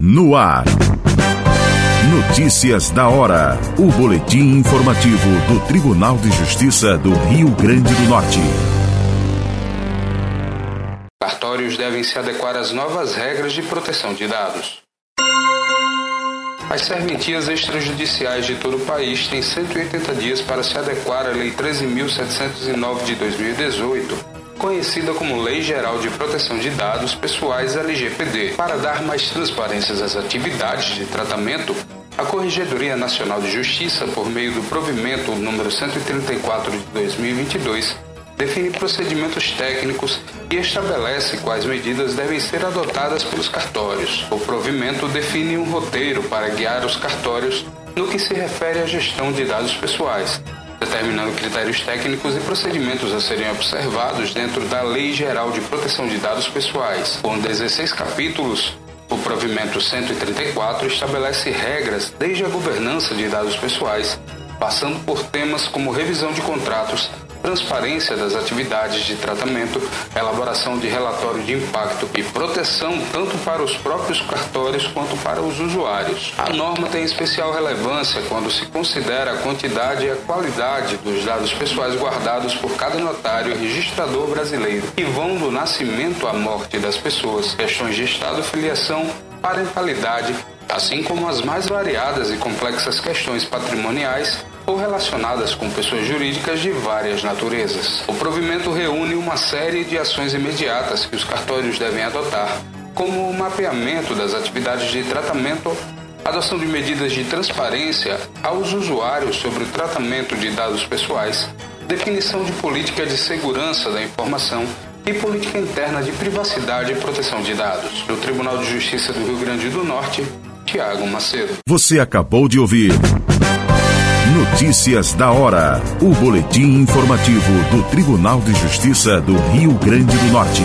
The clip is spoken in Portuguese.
No ar. Notícias da hora. O boletim informativo do Tribunal de Justiça do Rio Grande do Norte. Cartórios devem se adequar às novas regras de proteção de dados. As serventias extrajudiciais de todo o país têm 180 dias para se adequar à Lei 13.709 de 2018 conhecida como Lei Geral de Proteção de Dados Pessoais LGPD. Para dar mais transparência às atividades de tratamento, a Corregedoria Nacional de Justiça, por meio do provimento número 134 de 2022, define procedimentos técnicos e estabelece quais medidas devem ser adotadas pelos cartórios. O provimento define um roteiro para guiar os cartórios no que se refere à gestão de dados pessoais, determinando critérios técnicos e procedimentos a serem observados dentro da Lei Geral de Proteção de Dados Pessoais. Com 16 capítulos, o provimento 134 estabelece regras desde a governança de dados pessoais, passando por temas como revisão de contratos, transparência das atividades de tratamento, elaboração de relatório de impacto e proteção tanto para os próprios cartórios quanto para os usuários. A norma tem especial relevância quando se considera a quantidade e a qualidade dos dados pessoais guardados por cada notário e registrador brasileiro, que vão do nascimento à morte das pessoas, questões de estado, filiação, parentalidade, assim como as mais variadas e complexas questões patrimoniais ou relacionadas com pessoas jurídicas de várias naturezas. O provimento reúne uma série de ações imediatas que os cartórios devem adotar, como o mapeamento das atividades de tratamento, adoção de medidas de transparência aos usuários sobre o tratamento de dados pessoais, definição de política de segurança da informação e política interna de privacidade e proteção de dados. Do Tribunal de Justiça do Rio Grande do Norte, Tiago Macedo. Você acabou de ouvir. Notícias da hora. O boletim informativo do Tribunal de Justiça do Rio Grande do Norte.